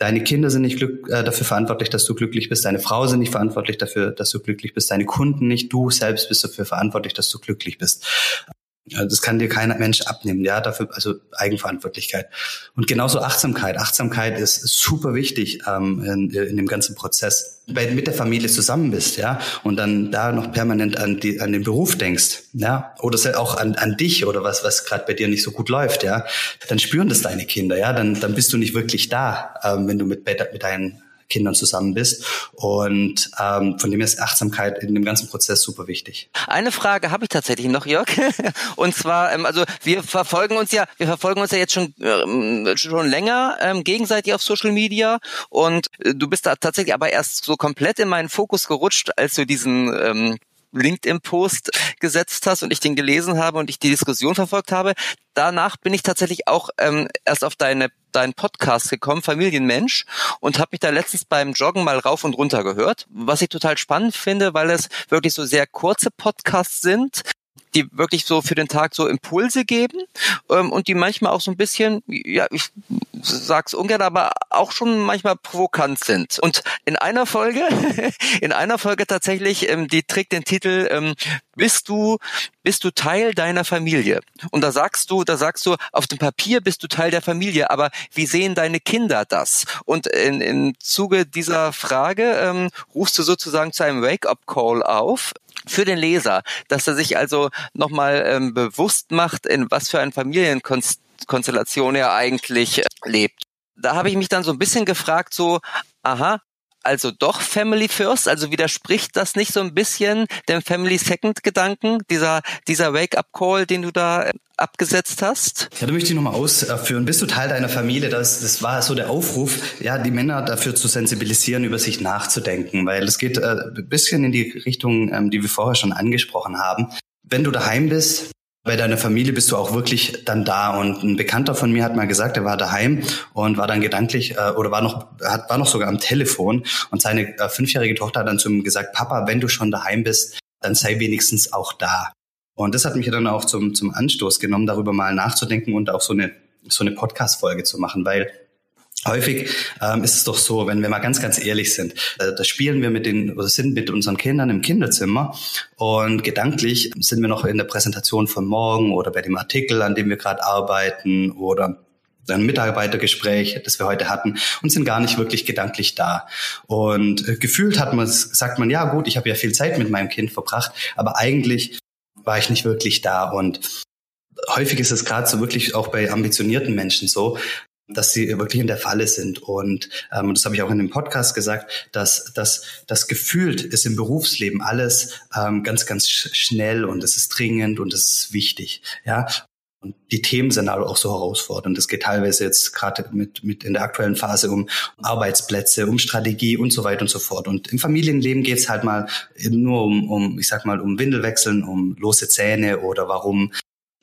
Deine Kinder sind nicht glück, äh, dafür verantwortlich, dass du glücklich bist. Deine Frau sind nicht verantwortlich dafür, dass du glücklich bist. Deine Kunden nicht. Du selbst bist dafür verantwortlich, dass du glücklich bist. Das kann dir kein Mensch abnehmen, ja, dafür, also Eigenverantwortlichkeit. Und genauso Achtsamkeit. Achtsamkeit ist super wichtig ähm, in, in dem ganzen Prozess. Wenn du mit der Familie zusammen bist, ja, und dann da noch permanent an, die, an den Beruf denkst, ja, oder auch an, an dich oder was, was gerade bei dir nicht so gut läuft, ja, dann spüren das deine Kinder, ja, dann, dann bist du nicht wirklich da, ähm, wenn du mit, mit deinen Kindern zusammen bist. Und ähm, von dem her ist Achtsamkeit in dem ganzen Prozess super wichtig. Eine Frage habe ich tatsächlich noch, Jörg. Und zwar, ähm, also wir verfolgen uns ja, wir verfolgen uns ja jetzt schon ähm, schon länger ähm, gegenseitig auf Social Media. Und äh, du bist da tatsächlich aber erst so komplett in meinen Fokus gerutscht, als du diesen ähm, LinkedIn-Post gesetzt hast und ich den gelesen habe und ich die Diskussion verfolgt habe. Danach bin ich tatsächlich auch ähm, erst auf deine deinen Podcast gekommen, Familienmensch, und habe mich da letztens beim Joggen mal rauf und runter gehört, was ich total spannend finde, weil es wirklich so sehr kurze Podcasts sind, die wirklich so für den Tag so Impulse geben ähm, und die manchmal auch so ein bisschen, ja, ich sag's ungern, aber auch schon manchmal provokant sind. Und in einer Folge, in einer Folge tatsächlich, ähm, die trägt den Titel ähm, Bist du, bist du Teil deiner Familie? Und da sagst du, da sagst du, auf dem Papier bist du Teil der Familie, aber wie sehen deine Kinder das? Und in, im Zuge dieser Frage ähm, rufst du sozusagen zu einem Wake-up-Call auf für den Leser, dass er sich also nochmal ähm, bewusst macht, in was für ein Familienkonstellation er eigentlich äh, lebt. Da habe ich mich dann so ein bisschen gefragt, so, aha, also doch Family First, also widerspricht das nicht so ein bisschen dem Family Second Gedanken, dieser, dieser Wake-up-Call, den du da äh, abgesetzt hast? Ja, da möchte ich nochmal ausführen. Bist du Teil deiner Familie? Das, das war so der Aufruf, ja, die Männer dafür zu sensibilisieren, über sich nachzudenken, weil es geht äh, ein bisschen in die Richtung, ähm, die wir vorher schon angesprochen haben. Wenn du daheim bist, bei deiner Familie bist du auch wirklich dann da. Und ein Bekannter von mir hat mal gesagt, er war daheim und war dann gedanklich äh, oder war noch hat, war noch sogar am Telefon und seine äh, fünfjährige Tochter hat dann zu ihm gesagt, Papa, wenn du schon daheim bist, dann sei wenigstens auch da. Und das hat mich dann auch zum, zum Anstoß genommen, darüber mal nachzudenken und auch so eine, so eine Podcast-Folge zu machen, weil Häufig ähm, ist es doch so, wenn wir mal ganz, ganz ehrlich sind, äh, da spielen wir mit den oder sind mit unseren Kindern im Kinderzimmer und gedanklich sind wir noch in der Präsentation von morgen oder bei dem Artikel, an dem wir gerade arbeiten oder ein Mitarbeitergespräch, das wir heute hatten, und sind gar nicht wirklich gedanklich da. Und äh, gefühlt hat man, sagt man, ja gut, ich habe ja viel Zeit mit meinem Kind verbracht, aber eigentlich war ich nicht wirklich da. Und häufig ist es gerade so wirklich auch bei ambitionierten Menschen so, dass sie wirklich in der Falle sind. Und ähm, das habe ich auch in dem Podcast gesagt, dass, dass das gefühlt ist im Berufsleben alles ähm, ganz, ganz schnell und es ist dringend und es ist wichtig. Ja, und die Themen sind aber auch so herausfordernd. Es geht teilweise jetzt gerade mit, mit in der aktuellen Phase um Arbeitsplätze, um Strategie und so weiter und so fort. Und im Familienleben geht es halt mal nur um, um, ich sag mal, um Windelwechseln, um lose Zähne oder warum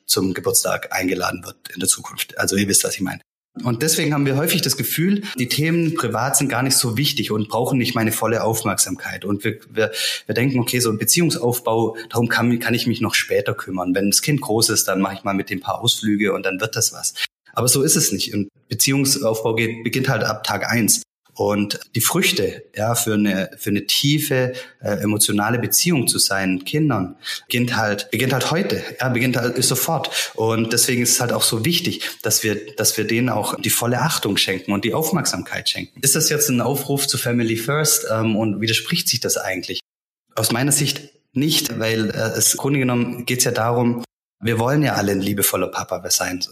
zum Geburtstag eingeladen wird in der Zukunft. Also ihr wisst, was ich meine. Und deswegen haben wir häufig das Gefühl, die Themen privat sind gar nicht so wichtig und brauchen nicht meine volle Aufmerksamkeit. Und wir, wir, wir denken, okay, so ein Beziehungsaufbau, darum kann, kann ich mich noch später kümmern. Wenn das Kind groß ist, dann mache ich mal mit dem paar Ausflüge und dann wird das was. Aber so ist es nicht. Und Beziehungsaufbau geht, beginnt halt ab Tag eins. Und die Früchte, ja, für eine, für eine tiefe äh, emotionale Beziehung zu seinen Kindern beginnt halt, beginnt halt heute, ja, beginnt halt sofort. Und deswegen ist es halt auch so wichtig, dass wir, dass wir denen auch die volle Achtung schenken und die Aufmerksamkeit schenken. Ist das jetzt ein Aufruf zu Family First ähm, und widerspricht sich das eigentlich? Aus meiner Sicht nicht, weil äh, es im Grunde genommen geht es ja darum, wir wollen ja alle ein liebevoller Papa sein.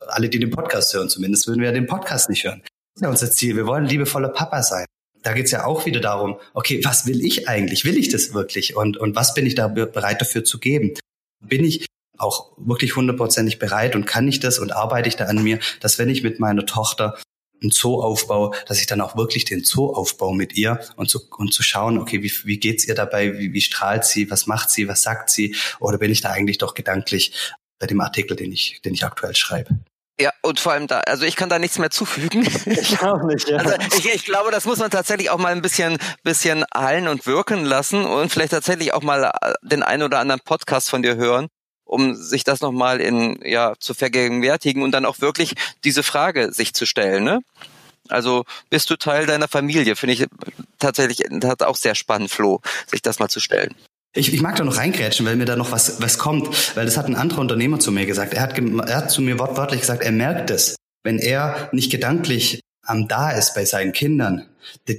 Alle, die den Podcast hören zumindest, würden wir ja den Podcast nicht hören. Ja unser Ziel. Wir wollen liebevoller Papa sein. Da geht's ja auch wieder darum, okay, was will ich eigentlich? Will ich das wirklich? Und, und was bin ich da bereit dafür zu geben? Bin ich auch wirklich hundertprozentig bereit und kann ich das und arbeite ich da an mir, dass wenn ich mit meiner Tochter einen Zoo aufbaue, dass ich dann auch wirklich den Zoo aufbaue mit ihr und zu, und zu schauen, okay, wie, wie geht's ihr dabei, wie, wie strahlt sie, was macht sie, was sagt sie, oder bin ich da eigentlich doch gedanklich bei dem Artikel, den ich, den ich aktuell schreibe. Ja, und vor allem da, also ich kann da nichts mehr zufügen. Ich auch nicht, ja. Also ich, ich glaube, das muss man tatsächlich auch mal ein bisschen, bisschen hallen und wirken lassen und vielleicht tatsächlich auch mal den einen oder anderen Podcast von dir hören, um sich das nochmal in, ja, zu vergegenwärtigen und dann auch wirklich diese Frage sich zu stellen, ne? Also bist du Teil deiner Familie? Finde ich tatsächlich, hat auch sehr spannend, Flo, sich das mal zu stellen. Ich, ich mag da noch reingrätschen, weil mir da noch was, was kommt. Weil das hat ein anderer Unternehmer zu mir gesagt. Er hat, er hat zu mir wortwörtlich gesagt, er merkt es. Wenn er nicht gedanklich am da ist bei seinen Kindern,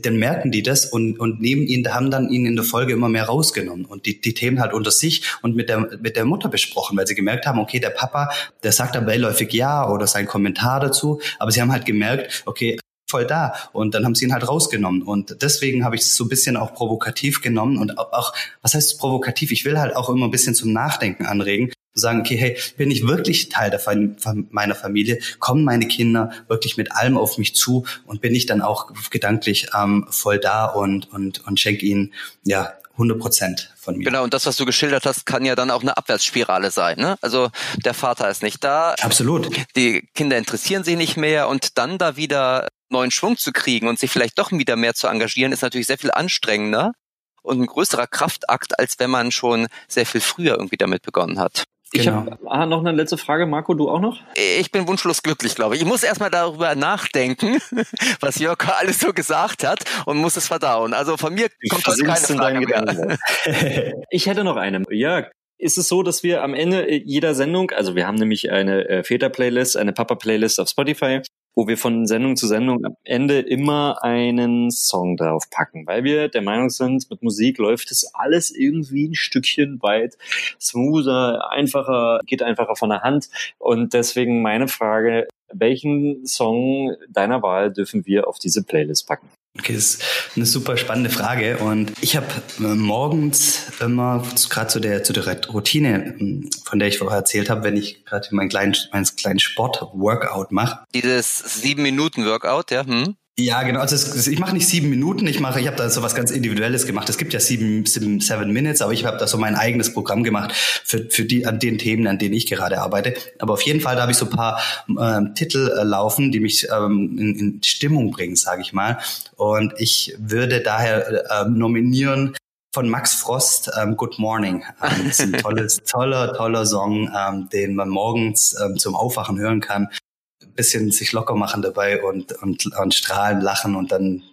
dann merken die das und, und nehmen ihn, haben dann ihn in der Folge immer mehr rausgenommen und die, die Themen halt unter sich und mit der, mit der Mutter besprochen, weil sie gemerkt haben, okay, der Papa, der sagt da beiläufig ja oder sein Kommentar dazu, aber sie haben halt gemerkt, okay, voll da. Und dann haben sie ihn halt rausgenommen. Und deswegen habe ich es so ein bisschen auch provokativ genommen und auch, was heißt provokativ? Ich will halt auch immer ein bisschen zum Nachdenken anregen. Zu sagen, okay, hey, bin ich wirklich Teil der, meiner Familie? Kommen meine Kinder wirklich mit allem auf mich zu? Und bin ich dann auch gedanklich ähm, voll da und, und, und schenke ihnen, ja, 100 Prozent von mir. Genau, und das, was du geschildert hast, kann ja dann auch eine Abwärtsspirale sein. Ne? Also der Vater ist nicht da. Absolut. Die Kinder interessieren sich nicht mehr und dann da wieder neuen Schwung zu kriegen und sich vielleicht doch wieder mehr zu engagieren, ist natürlich sehr viel anstrengender und ein größerer Kraftakt, als wenn man schon sehr viel früher irgendwie damit begonnen hat. Ich genau. habe ah, noch eine letzte Frage, Marco, du auch noch? Ich bin wunschlos glücklich, glaube ich. Ich muss erstmal darüber nachdenken, was Jörg alles so gesagt hat und muss es verdauen. Also von mir kommt das keine Frage mehr. ich hätte noch eine. Jörg, ist es so, dass wir am Ende jeder Sendung, also wir haben nämlich eine äh, Väter-Playlist, eine Papa-Playlist auf Spotify wo wir von Sendung zu Sendung am Ende immer einen Song drauf packen, weil wir der Meinung sind, mit Musik läuft es alles irgendwie ein Stückchen weit smoother, einfacher, geht einfacher von der Hand. Und deswegen meine Frage, welchen Song deiner Wahl dürfen wir auf diese Playlist packen? Okay, das ist eine super spannende Frage und ich habe äh, morgens immer gerade zu der zu der Routine, ähm, von der ich vorher erzählt habe, wenn ich gerade meinen kleinen meinen kleinen Sport Workout mache. Dieses sieben Minuten Workout, ja. Hm? Ja, genau. Also es, ich mache nicht sieben Minuten, ich mache, ich habe da so was ganz Individuelles gemacht. Es gibt ja sieben, sieben seven Minutes, aber ich habe da so mein eigenes Programm gemacht für, für die an den Themen, an denen ich gerade arbeite. Aber auf jeden Fall, da habe ich so ein paar ähm, Titel äh, laufen, die mich ähm, in, in Stimmung bringen, sage ich mal. Und ich würde daher äh, nominieren von Max Frost, ähm, Good Morning. Ähm, das ist ein tolles, toller, toller Song, ähm, den man morgens ähm, zum Aufwachen hören kann bisschen sich locker machen dabei und, und, und strahlen, lachen und dann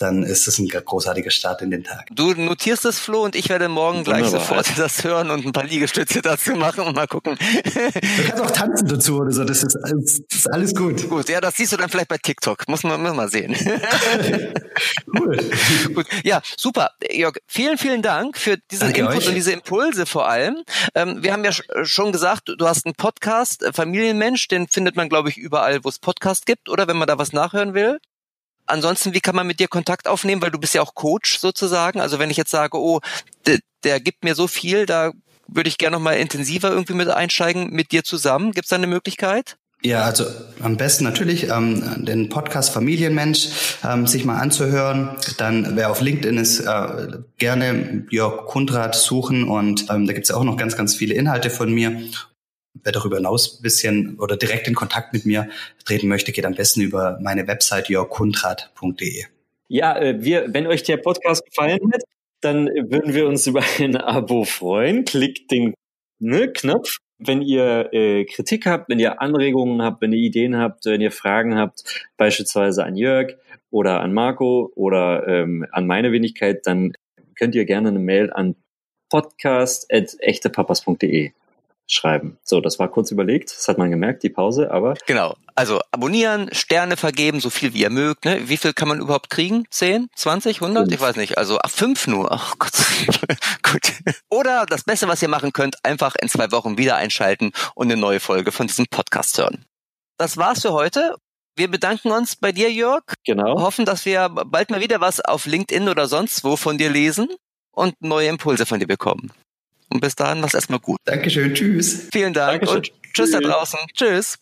dann ist es ein großartiger Start in den Tag. Du notierst es, Flo, und ich werde morgen gleich sofort das hören und ein paar Liegestütze dazu machen und mal gucken. Du kannst auch tanzen dazu oder so, das ist, das ist alles gut. Gut, ja, das siehst du dann vielleicht bei TikTok. Muss man, muss man mal sehen. cool. gut. Ja, super. Jörg, vielen, vielen Dank für diesen Danke Input euch. und diese Impulse vor allem. Ähm, wir haben ja schon gesagt, du hast einen Podcast, äh, Familienmensch, den findet man, glaube ich, überall, wo es Podcast gibt, oder wenn man da was nachhören will. Ansonsten, wie kann man mit dir Kontakt aufnehmen? Weil du bist ja auch Coach sozusagen. Also wenn ich jetzt sage, oh, der, der gibt mir so viel, da würde ich gerne noch mal intensiver irgendwie mit einsteigen mit dir zusammen. Gibt es da eine Möglichkeit? Ja, also am besten natürlich ähm, den Podcast Familienmensch ähm, sich mal anzuhören. Dann wer auf LinkedIn ist, äh, gerne Jörg Kundrat suchen und ähm, da gibt's ja auch noch ganz, ganz viele Inhalte von mir wer darüber hinaus ein bisschen oder direkt in Kontakt mit mir treten möchte, geht am besten über meine Website jörgkundrat.de. Ja, äh, wir, wenn euch der Podcast gefallen hat, dann würden wir uns über ein Abo freuen. Klickt den ne, Knopf wenn ihr äh, Kritik habt, wenn ihr Anregungen habt, wenn ihr Ideen habt, wenn ihr Fragen habt, beispielsweise an Jörg oder an Marco oder ähm, an meine Wenigkeit, dann könnt ihr gerne eine Mail an podcast.echtepapas.de schreiben. So, das war kurz überlegt, das hat man gemerkt, die Pause, aber. Genau. Also abonnieren, Sterne vergeben, so viel wie ihr mögt. Ne? Wie viel kann man überhaupt kriegen? 10, 20, 100? Fünf. Ich weiß nicht. Also ach, fünf nur. Ach Gott. Gut. Oder das Beste, was ihr machen könnt, einfach in zwei Wochen wieder einschalten und eine neue Folge von diesem Podcast hören. Das war's für heute. Wir bedanken uns bei dir, Jörg. Genau. Hoffen, dass wir bald mal wieder was auf LinkedIn oder sonst wo von dir lesen und neue Impulse von dir bekommen. Und bis dahin, mach's erstmal gut. Dankeschön, tschüss. Vielen Dank Dankeschön. und tschüss da draußen. Tschüss.